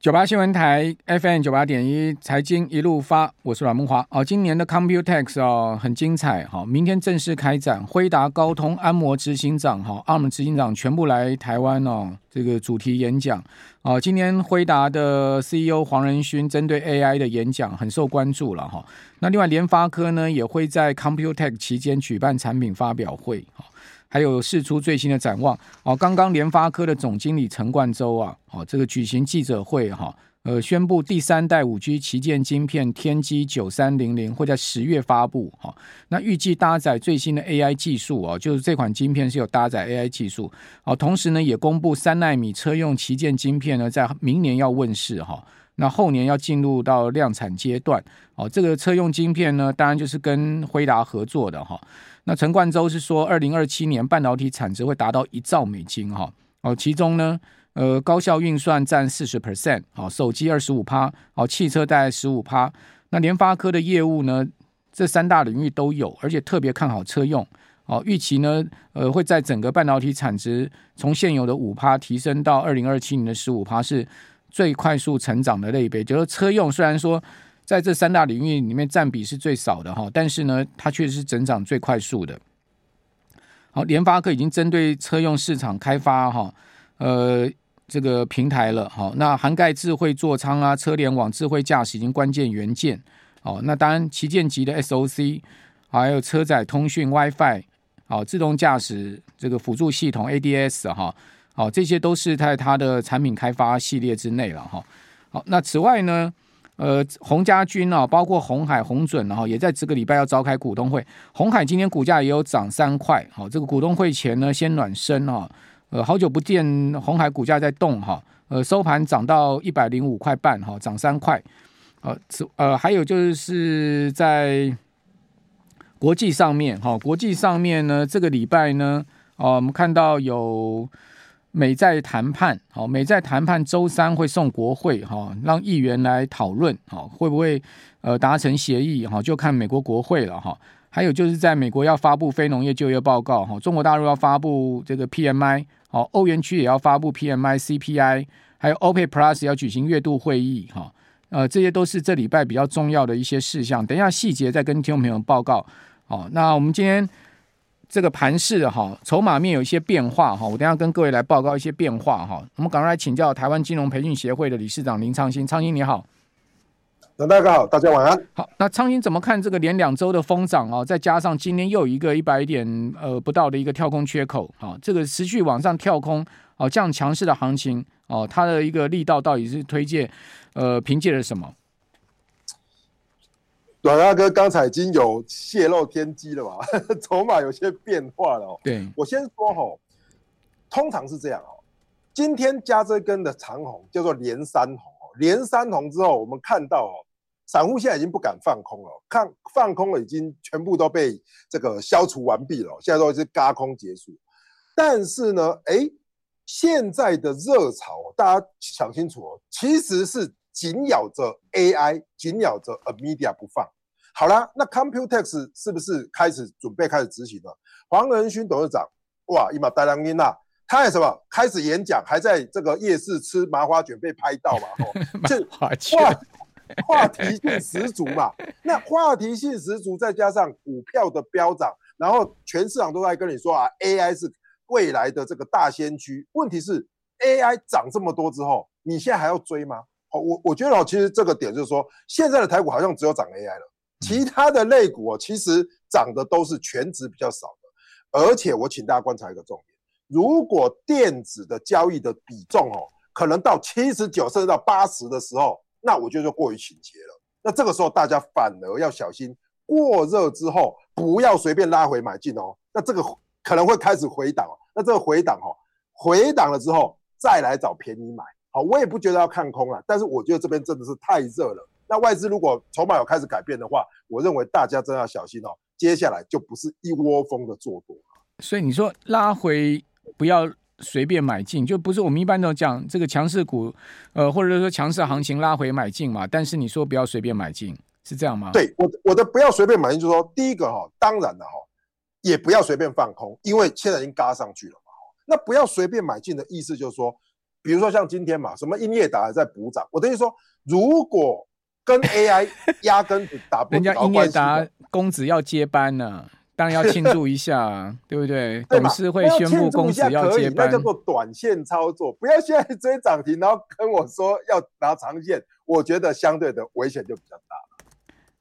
九八新闻台 FM 九八点一财经一路发，我是阮慕驊哦。今年的 Computex 哦很精彩哈，明天正式开展，辉达、高通、安谋执行长哈，ARM 执行长全部来台湾哦，这个主题演讲哦。今年辉达的 CEO 黄仁勋针对 AI 的演讲很受关注了哈。那另外联发科呢也会在 Computex 期间举办产品发表会哈。还有释出最新的展望哦。刚刚联发科的总经理陈冠洲啊，哦，这个举行记者会哈，呃，宣布第三代五 G 旗舰晶片天玑九三零零会在十月发布哈。那预计搭载最新的 AI 技术哦，就是这款晶片是有搭载 AI 技术哦。同时呢，也公布三奈米车用旗舰晶片呢，在明年要问世哈。那后年要进入到量产阶段哦。这个车用晶片呢，当然就是跟辉达合作的哈。那陈冠洲是说，二零二七年半导体产值会达到一兆美金哈哦，其中呢，呃，高效运算占四十 percent，好，手机二十五趴，好，汽车大概十五趴。那联发科的业务呢，这三大领域都有，而且特别看好车用，哦，预期呢，呃，会在整个半导体产值从现有的五趴提升到二零二七年的十五趴，是最快速成长的类别。就是车用虽然说。在这三大领域里面占比是最少的哈，但是呢，它确实是增长最快速的。好，联发科已经针对车用市场开发哈，呃，这个平台了。好，那涵盖智慧座舱啊、车联网、智慧驾驶已经关键元件。哦，那当然旗舰级的 SOC，还有车载通讯 WiFi，好，自动驾驶这个辅助系统 ADS 哈，好，这些都是在它的产品开发系列之内了哈。好，那此外呢？呃，洪家军啊，包括红海、红准，然后也在这个礼拜要召开股东会。红海今天股价也有涨三块，好，这个股东会前呢先暖身哈，呃，好久不见红海股价在动哈，呃，收盘涨到一百零五块半哈，涨三块。呃，此呃，还有就是在国际上面哈，国际上面呢，这个礼拜呢，哦，我们看到有。美债谈判，好，美债谈判周三会送国会，哈，让议员来讨论，好，会不会呃达成协议，哈，就看美国国会了，哈。还有就是在美国要发布非农业就业报告，哈，中国大陆要发布这个 PMI，好，欧元区也要发布 PMI、CPI，还有 OPEC Plus 要举行月度会议，哈，呃，这些都是这礼拜比较重要的一些事项。等一下细节再跟听众朋友报告，好，那我们今天。这个盘势哈，筹码面有一些变化哈，我等下跟各位来报告一些变化哈。我们赶快来请教台湾金融培训协会的理事长林昌兴，昌兴你好，那大家好，大家晚安。好，那昌兴怎么看这个连两周的疯涨啊？再加上今天又有一个一百点呃不到的一个跳空缺口啊，这个持续往上跳空哦，这样强势的行情哦，它的一个力道到底是推荐呃凭借了什么？阮大哥刚才已经有泄露天机了嘛？筹码有些变化了哦。对，我先说吼，通常是这样哦。今天加这根的长红叫做连三红哦，连三红之后，我们看到哦，散户现在已经不敢放空了，看放空了已经全部都被这个消除完毕了，现在都是轧空结束。但是呢，哎，现在的热潮大家想清楚哦，其实是。紧咬着 AI，紧咬着 Amidia 不放。好啦，那 Computex 是不是开始准备开始执行了？黄仁勋董事长，哇，一马大良音呐，他也什么开始演讲，还在这个夜市吃麻花卷被拍到嘛？哦，这话话题性十足嘛。那话题性十足，再加上股票的飙涨，然后全市场都在跟你说啊，AI 是未来的这个大先驱。问题是 AI 涨这么多之后，你现在还要追吗？哦，我我觉得哦，其实这个点就是说，现在的台股好像只有涨 AI 了，其他的类股哦，其实涨的都是全值比较少的。而且我请大家观察一个重点，如果电子的交易的比重哦，可能到七十九甚至到八十的时候，那我觉得就过于倾斜了。那这个时候大家反而要小心，过热之后不要随便拉回买进哦。那这个可能会开始回档，那这个回档哦，回档了之后再来找便宜买。好，我也不觉得要看空啊，但是我觉得这边真的是太热了。那外资如果筹码有开始改变的话，我认为大家真要小心哦。接下来就不是一窝蜂的做多。所以你说拉回不要随便买进，就不是我们一般都讲这个强势股，呃，或者说强势行情拉回买进嘛。但是你说不要随便买进，是这样吗？对，我我的不要随便买进，就是说第一个哈，当然了哈，也不要随便放空，因为现在已经嘎上去了嘛。那不要随便买进的意思就是说。比如说像今天嘛，什么英业达还在补涨，我等于说，如果跟 AI 压根打不，人家英业达公子要接班呢，当然要庆祝一下，对不对？董事会宣布公子要接班，那叫做短线操作，不要现在追涨停，然后跟我说要拿长线，我觉得相对的危险就比较大。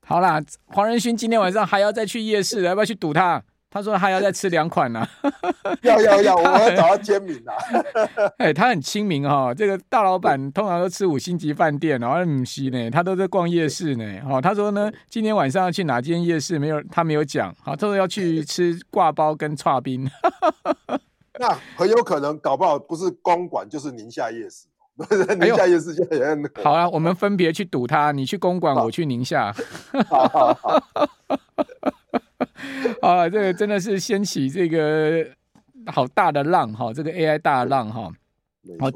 好啦，黄仁勋今天晚上还要再去夜市，要不要去赌他？他说他要再吃两款呢、啊，要要要，我要找他签名啊！哎，他很亲民哈，这个大老板通常都吃五星级饭店，然后姆西呢，他都在逛夜市呢。哦，他说呢，今天晚上要去哪间夜市？没有，他没有讲。好，他说要去吃挂包跟剉冰。那很有可能搞不好不是公馆就是宁夏夜市。宁夏夜市现在也很好啊，我们分别去赌他，你去公馆，我去宁夏。好好好。啊，这个真的是掀起这个好大的浪哈，这个 AI 大浪哈。好，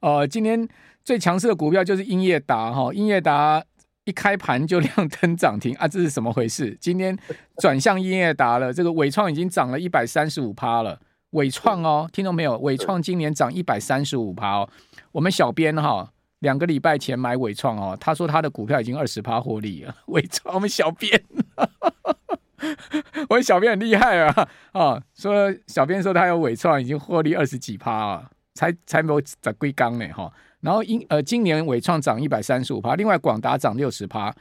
呃，今天最强势的股票就是英业达哈，英业达一开盘就 亮灯涨停啊，这是什么回事？今天转向英业达了，这个伟创已经涨了一百三十五趴了。伟创哦，听到没有？伟创今年涨一百三十五趴哦。我们小编哈，两个礼拜前买伟创哦，他说他的股票已经二十趴获利了。伟创，我们小编。我小编很厉害啊！啊，说小编说他有纬创已经获利二十几趴啊，才才没有在龟缸呢哈。然后英呃今年纬创涨一百三十五趴，另外广达涨六十趴，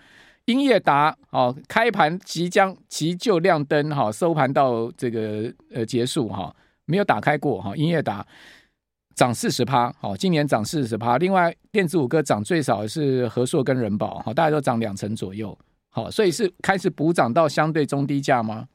英业达哦开盘即将急就亮灯哈，收盘到这个呃结束哈，没有打开过哈。英业达涨四十趴，好，今年涨四十趴。另外电子五哥涨最少的是和硕跟人保，好，大家都涨两成左右。好，所以是开始补涨到相对中低价吗？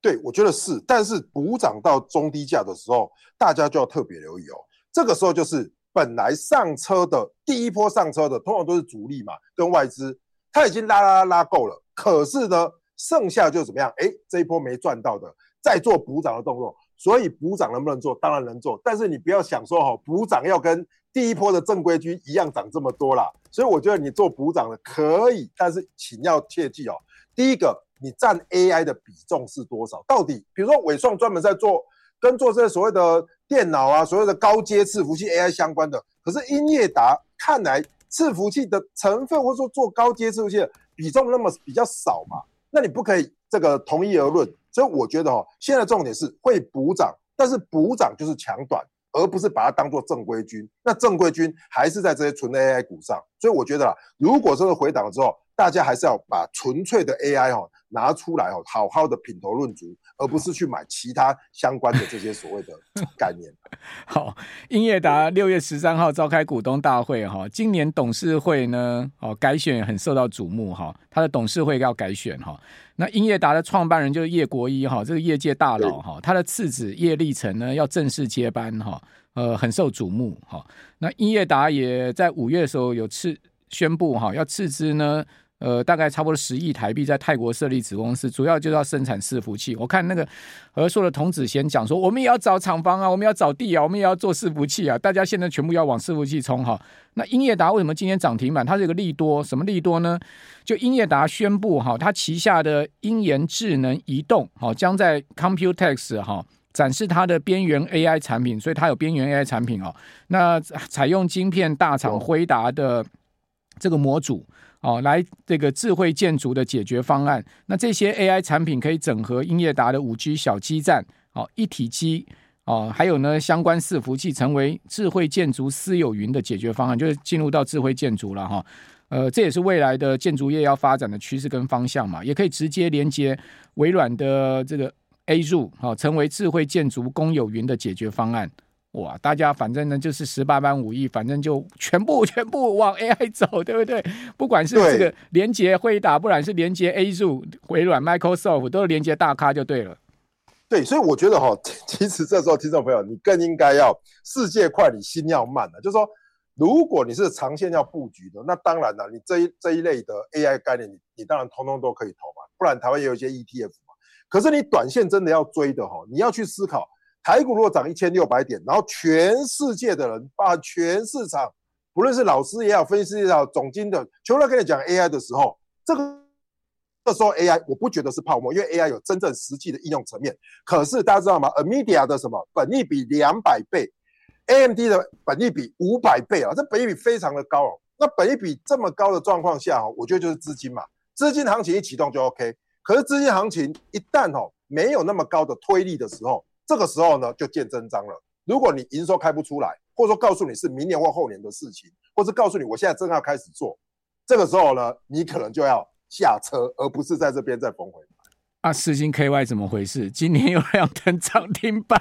对，我觉得是。但是补涨到中低价的时候，大家就要特别留意哦。这个时候就是本来上车的第一波上车的，通常都是主力嘛，跟外资，他已经拉拉拉拉够了。可是呢，剩下就怎么样？哎，这一波没赚到的，再做补涨的动作。所以补涨能不能做？当然能做。但是你不要想说哈，补涨要跟第一波的正规军一样涨这么多啦。所以我觉得你做补涨的可以，但是请要切记哦。第一个，你占 AI 的比重是多少？到底，比如说伟创专门在做跟做这所谓的电脑啊，所谓的高阶伺服器 AI 相关的。可是英业达看来伺服器的成分，或者说做高阶伺服器的比重那么比较少嘛？那你不可以这个同一而论。所以我觉得哈，现在重点是会补涨，但是补涨就是抢短。而不是把它当做正规军，那正规军还是在这些纯 AI 股上，所以我觉得啊，如果真的回档之后，大家还是要把纯粹的 AI 哈拿出来哈，好好的品头论足，而不是去买其他相关的这些所谓的 概念。好，英业达六月十三号召开股东大会哈，今年董事会呢，哦改选很受到瞩目哈，他的董事会要改选哈。那英业达的创办人就是叶国一哈，这个业界大佬哈，他的次子叶立成呢要正式接班哈，呃，很受瞩目哈。那英业达也在五月的时候有次宣布哈，要斥资呢。呃，大概差不多十亿台币在泰国设立子公司，主要就是要生产伺服器。我看那个和硕的童子贤讲说，我们也要找厂房啊，我们要找地啊，我们也要做伺服器啊。大家现在全部要往伺服器冲哈。那英业达为什么今天涨停板？它是一个利多，什么利多呢？就英业达宣布哈，它旗下的英研智能移动好将在 Computex 哈展示它的边缘 AI 产品，所以它有边缘 AI 产品哦。那采用晶片大厂辉达的这个模组。哦，来这个智慧建筑的解决方案。那这些 AI 产品可以整合英业达的五 G 小基站，哦，一体机，哦，还有呢相关伺服器，成为智慧建筑私有云的解决方案，就是进入到智慧建筑了哈。呃，这也是未来的建筑业要发展的趋势跟方向嘛，也可以直接连接微软的这个 Azure，哦，成为智慧建筑公有云的解决方案。哇，大家反正呢就是十八般武艺，反正就全部全部往 AI 走，对不对？不管是这个连接辉达，不管是连接 Azure、微软、Microsoft，都是连接大咖就对了。对，所以我觉得哈，其实这时候听众朋友，你更应该要世界快，你心要慢了。就是说，如果你是长线要布局的，那当然了，你这一这一类的 AI 概念，你你当然通通都可以投嘛。不然台湾也有一些 ETF 嘛。可是你短线真的要追的哈，你要去思考。台股如果涨一千六百点，然后全世界的人把全市场，不论是老师也好，分析师也好，总经的，全都跟你讲 AI 的时候，这个这时候 AI 我不觉得是泡沫，因为 AI 有真正实际的应用层面。可是大家知道吗 a m e d i a 的什么本益比两百倍 AMD 的本益比五百倍啊，这本益比非常的高哦。那本益比这么高的状况下，我觉得就是资金嘛，资金行情一启动就 OK。可是资金行情一旦哦没有那么高的推力的时候，这个时候呢就见真章了。如果你营收开不出来，或者说告诉你是明年或后年的事情，或是告诉你我现在正要开始做，这个时候呢，你可能就要下车，而不是在这边再逢回。啊，四星 KY 怎么回事？今年又亮灯涨停板。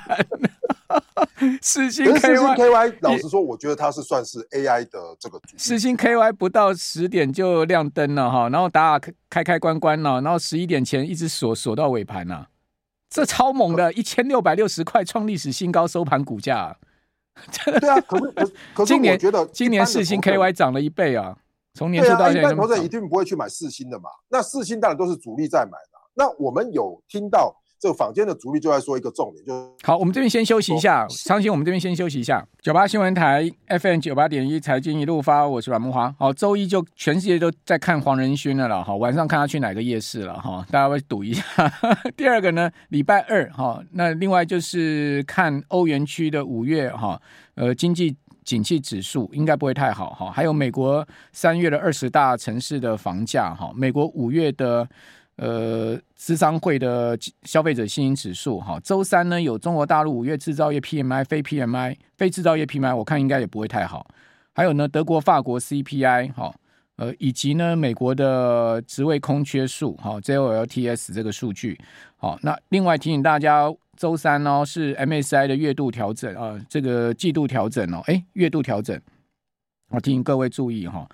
四星 KY, KY 老实说，我觉得它是算是 AI 的这个。四星 KY 不到十点就亮灯了哈，然后打打开开关关了，然后十一点前一直锁锁到尾盘呐，这超猛的，一千六百六十块创历史新高收盘股价。对啊，可是可是今年觉得今年四星 KY 涨了一倍啊，从年初到现在，一般投资人一定不会去买四星的嘛，那四星当然都是主力在买的。那我们有听到这个坊间的主力就在说一个重点，就是好，我们这边先休息一下，昌兴，我们这边先休息一下。九八新闻台 FM 九八点一财经一路发，我是阮木华。好，周一就全世界都在看黄仁勋的了，哈，晚上看他去哪个夜市了哈，大家会赌一下。第二个呢，礼拜二哈，那另外就是看欧元区的五月哈，呃，经济景气指数应该不会太好哈，还有美国三月的二十大城市的房价哈，美国五月的。呃，咨商会的消费者信心指数，哈，周三呢有中国大陆五月制造业 PMI、非 PMI、非制造业 PMI，我看应该也不会太好。还有呢，德国、法国 CPI，哈，呃，以及呢美国的职位空缺数，哈，JOLTS 这个数据，好，那另外提醒大家，周三呢是 MSI 的月度调整啊，这个季度调整哦，哎，月度调整，我提醒各位注意哈。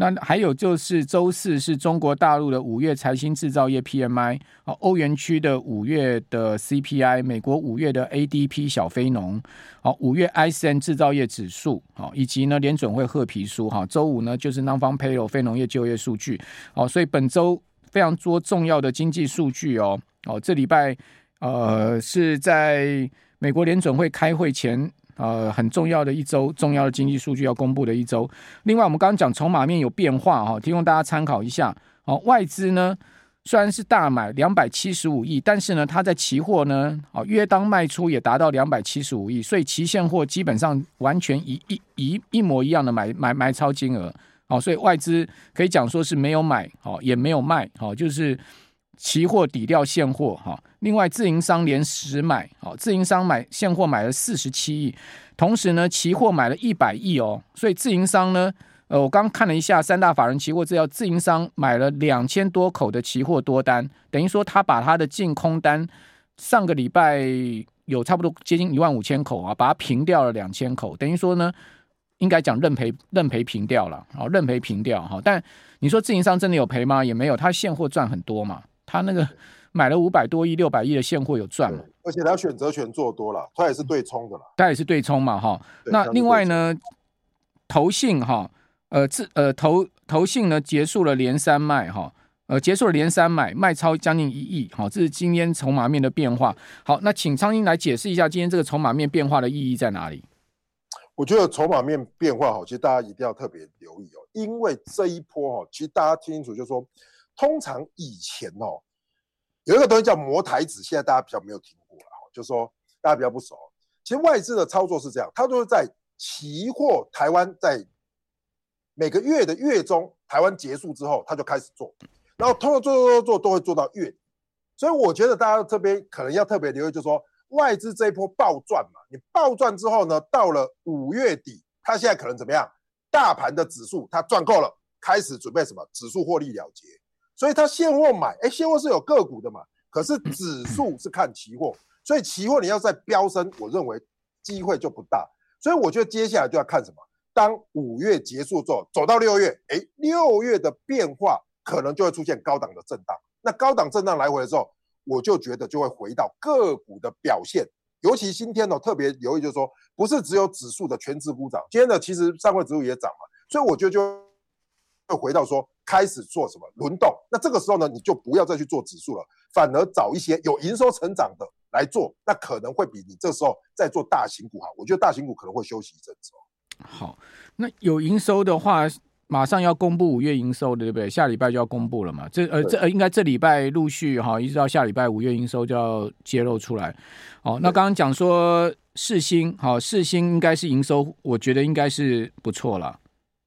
那还有就是周四是中国大陆的五月财新制造业 PMI，啊，欧元区的五月的 CPI，美国五月的 ADP 小非农，好，五月 ISM 制造业指数，好，以及呢联准会褐皮书，哈，周五呢就是 Non-Farm Payroll 非农业就业数据，好，所以本周非常多重要的经济数据哦，哦，这礼拜呃是在美国联准会开会前。呃，很重要的一周，重要的经济数据要公布的一周。另外，我们刚刚讲筹码面有变化哈，提供大家参考一下。哦，外资呢虽然是大买两百七十五亿，但是呢，它在期货呢，哦，约当卖出也达到两百七十五亿，所以期现货基本上完全一一一一模一样的买买买超金额。哦，所以外资可以讲说是没有买，哦，也没有卖，哦，就是。期货抵掉现货哈，另外自营商连十买，好，自营商买现货买了四十七亿，同时呢，期货买了一百亿哦，所以自营商呢，呃，我刚看了一下三大法人期货资料，自营商买了两千多口的期货多单，等于说他把他的净空单上个礼拜有差不多接近一万五千口啊，把它平掉了两千口，等于说呢，应该讲认赔认赔平掉了，好，认赔平掉哈，但你说自营商真的有赔吗？也没有，他现货赚很多嘛。他那个 买了五百多亿、六百亿的现货有赚嘛？而且他选择权做多了，他也是对冲的啦。他也是对冲嘛，哈。那另外呢，投信哈，呃，自呃投投信呢结束了连三卖哈，呃结束了连三买，卖超将近一亿，哈，这是今天筹码面的变化。好，那请苍鹰来解释一下今天这个筹码面变化的意义在哪里？我觉得筹码面变化哈，其实大家一定要特别留意哦，因为这一波哈，其实大家听清楚，就是说。通常以前哦，有一个东西叫摩台子，现在大家比较没有听过了，就是说大家比较不熟。其实外资的操作是这样，它都是在期货台湾在每个月的月中台湾结束之后，它就开始做，然后通过做做做做都会做到月底。所以我觉得大家这边可能要特别留意，就是说外资这一波暴赚嘛，你暴赚之后呢，到了五月底，它现在可能怎么样？大盘的指数它赚够了，开始准备什么？指数获利了结。所以它现货买，哎，现货是有个股的嘛？可是 指数是看期货，所以期货你要再飙升，我认为机会就不大。所以我觉得接下来就要看什么？当五月结束之后，走到六月，哎，六月的变化可能就会出现高档的震荡。那高档震荡来回的时候，我就觉得就会回到个股的表现。尤其今天呢，特别留意就是说，不是只有指数的全指股涨，今天呢其实上柜指数也涨嘛，所以我觉得就会回到说。开始做什么轮动？那这个时候呢，你就不要再去做指数了，反而找一些有营收成长的来做，那可能会比你这时候在做大型股好。我觉得大型股可能会休息一阵子哦。好，那有营收的话，马上要公布五月营收的，对不对？下礼拜就要公布了嘛？这呃，这呃，应该这礼拜陆续哈，一直到下礼拜五月营收就要揭露出来。哦，那刚刚讲说世星，好，世星应该是营收，我觉得应该是不错了，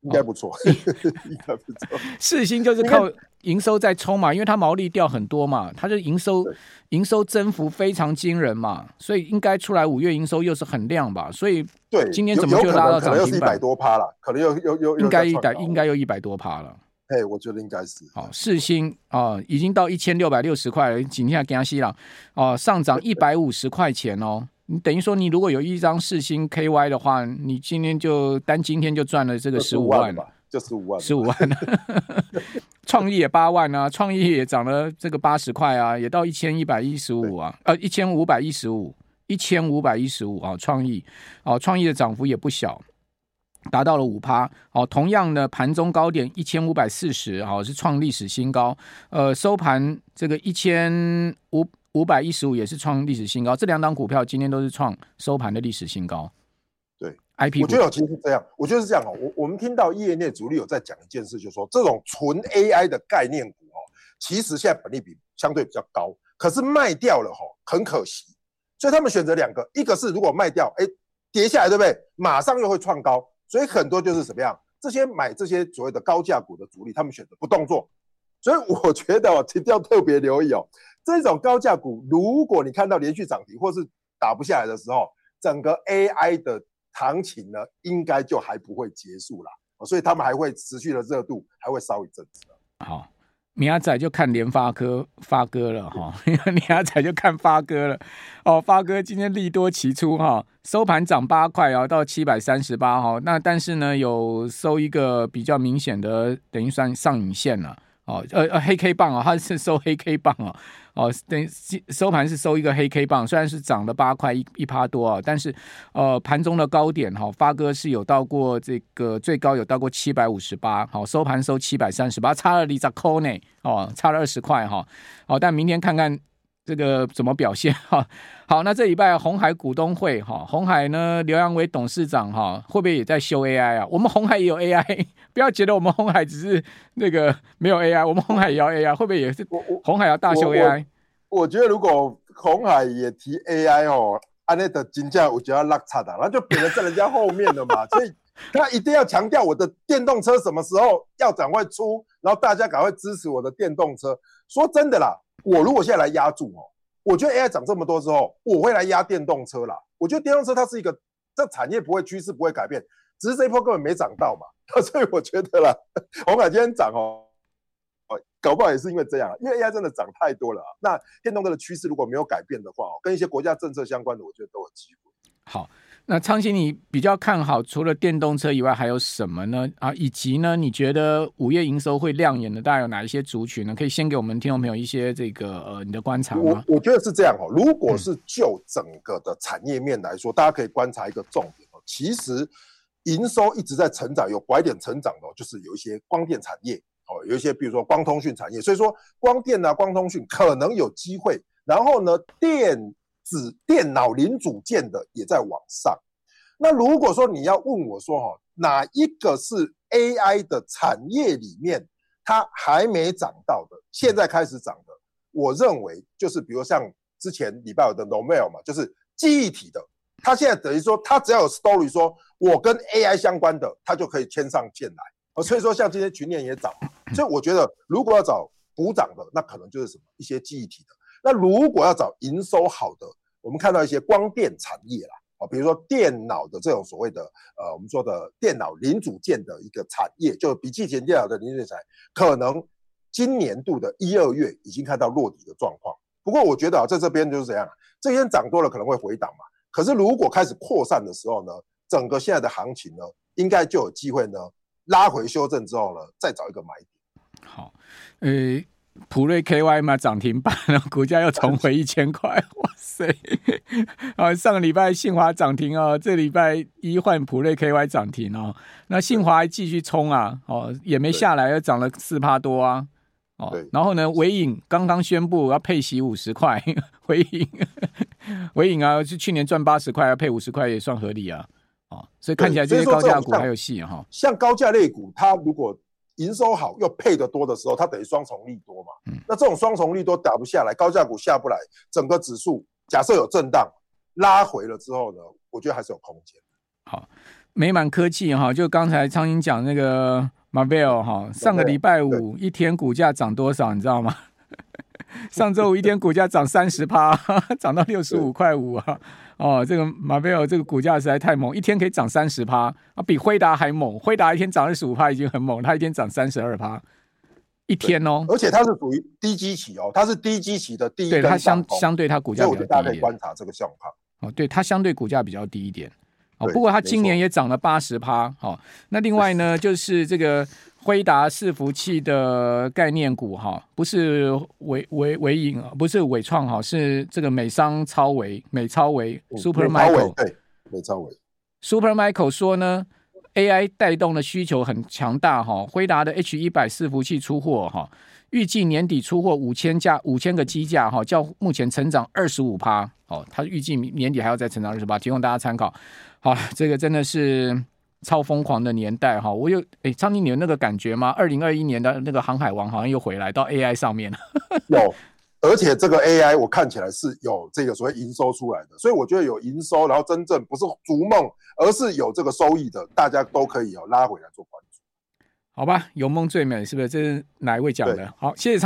应该不错，哦、应该不错。四星就是靠营收在冲嘛，因为它毛利掉很多嘛，它就营收营收增幅非常惊人嘛，所以应该出来五月营收又是很亮吧，所以对，今天怎么就拉到涨停板？一百多趴了，可能又又又应该一百应该又一百多趴了。哎，我觉得应该是好，四星啊，已经到一千六百六十块了，今天给它吸了哦，上涨一百五十块钱哦。你等于说，你如果有一张四星 KY 的话，你今天就单今天就赚了这个十五万吧，就十五万，十五万。创意也八万啊，创意也涨了这个八十块啊，也到一千一百一十五啊，呃，一千五百一十五，一千五百一十五啊，创意哦，创意的涨幅也不小。达到了五趴，哦，同样的盘中高点一千五百四十，哦，是创历史新高。呃，收盘这个一千五五百一十五也是创历史新高。这两档股票今天都是创收盘的历史新高。对，IP，我觉得其实是这样，我觉得是这样哦。我我们听到业内主力有在讲一件事，就是说这种纯 AI 的概念股哦，其实现在本利比相对比较高，可是卖掉了哈，很可惜。所以他们选择两个，一个是如果卖掉，哎，跌下来对不对？马上又会创高。所以很多就是什么样，这些买这些所谓的高价股的主力，他们选择不动作。所以我觉得哦，一定要特别留意哦，这种高价股，如果你看到连续涨停或是打不下来的时候，整个 AI 的行情呢，应该就还不会结束了。所以他们还会持续的热度，还会烧一阵子。好。明仔就看联发科发哥了哈，明仔就看发哥了哦。发哥今天利多齐出哈，收盘涨八块啊，到七百三十八哈。那但是呢，有收一个比较明显的，等于算上影线了。哦，呃呃，黑 K 棒啊，它是收黑 K 棒啊，哦，等收盘是收一个黑 K 棒，虽然是涨了八块一一趴多啊，但是呃盘中的高点哈，发哥是有到过这个最高有到过七百五十八，好，收盘收七百三十八，差了里扎扣呢，哦，差了二十块哈，好，但明天看看。这个怎么表现 哈？好，那这礼拜红海股东会哈，红海呢，刘扬伟董事长哈，会不会也在修 AI 啊？我们红海也有 AI，不要觉得我们红海只是那个没有 AI，我们红海也要 AI，会不会也是？红海要大修 AI？我，我，我觉得如果红海也提 AI 哦，安内的金价我觉得要落差的，那就变成在人家后面了嘛。所以他一定要强调我的电动车什么时候要赶快出，然后大家赶快支持我的电动车。说真的啦。我如果现在来压住哦，我觉得 AI 涨这么多之后，我会来压电动车啦。我觉得电动车它是一个，这产业不会趋势不会改变，只是这一波根本没涨到嘛。所以我觉得啦，鸿海今天涨哦，哦，搞不好也是因为这样，因为 AI 真的涨太多了。那电动车的趋势如果没有改变的话，跟一些国家政策相关的，我觉得都有机会。好。那昌兴，你比较看好除了电动车以外还有什么呢？啊，以及呢，你觉得五月营收会亮眼的大概有哪一些族群呢？可以先给我们听众朋友一些这个呃你的观察吗？我我觉得是这样哦。如果是就整个的产业面来说，嗯、大家可以观察一个重点哦。其实营收一直在成长，有拐点成长的，就是有一些光电产业哦，有一些比如说光通讯产业。所以说光电啊、光通讯可能有机会。然后呢，电指电脑零组件的也在往上，那如果说你要问我说哈，哪一个是 AI 的产业里面它还没涨到的，现在开始涨的，我认为就是比如像之前礼拜五的 Novel 嘛，就是记忆体的，它现在等于说它只要有 story 说我跟 AI 相关的，它就可以牵上线来，所以说像今天群联也涨，所以我觉得如果要找补涨的，那可能就是什么一些记忆体的。那如果要找营收好的，我们看到一些光电产业啦，啊，比如说电脑的这种所谓的呃，我们说的电脑零组件的一个产业，就比记型电脑的零组件产业，可能今年度的一二月已经看到落底的状况。不过我觉得啊，在这边就是这样，这边涨多了可能会回档嘛。可是如果开始扩散的时候呢，整个现在的行情呢，应该就有机会呢拉回修正之后呢，再找一个买点。好，呃。普瑞 KY 嘛涨停板 然后，股价又重回一千块，哇塞！啊，上个礼拜信华涨停哦，这礼拜一换普瑞 KY 涨停哦，那信华还继续冲啊，哦，也没下来，又涨了四趴多啊，哦，然后呢，伟影刚刚宣布要配息五十块，伟影，伟影啊，是去年赚八十块，要配五十块也算合理啊，哦，所以看起来这些高价股还有戏哈，像高价类股，它如果营收好又配得多的时候，它等于双重利多嘛。嗯，那这种双重利多打不下来，高价股下不来，整个指数假设有震荡，拉回了之后呢，我觉得还是有空间。好，美满科技哈，就刚才苍蝇讲那个 Marvell 哈，上个礼拜五一天股价涨多少，你知道吗？上周五一天股价涨三十趴，涨到六十五块五啊！哦，这个 Marvell 这个股价实在太猛，一天可以涨三十趴啊，比辉达还猛。辉达一天涨二十五趴已经很猛，它一天涨三十二趴，一天哦。而且它是属于低基期哦，它是低基期的低。对，它相相对它股价比较低一点。我大家观察这个状况。哦，对，它相对股价比较低一点。哦，不过它今年也涨了八十趴。好，那另外呢，就是这个。辉达伺服器的概念股哈，不是伟伟伟影啊，不是伟创哈，是这个美商超微美超微 Supermicro 对美超微 Supermicro 说呢，AI 带动的需求很强大哈，辉达的 H 一百伺服器出货哈，预计年底出货五千架五千个机架哈，较目前成长二十五趴哦，它预计年底还要再成长二十八，提供大家参考。好，这个真的是。超疯狂的年代哈，我有哎，昌兴，你有那个感觉吗？二零二一年的那个航海王好像又回来到 AI 上面了。有，而且这个 AI 我看起来是有这个所谓营收出来的，所以我觉得有营收，然后真正不是逐梦，而是有这个收益的，大家都可以有拉回来做关注。好吧，有梦最美，是不是？这是哪一位讲的？好，谢谢昌。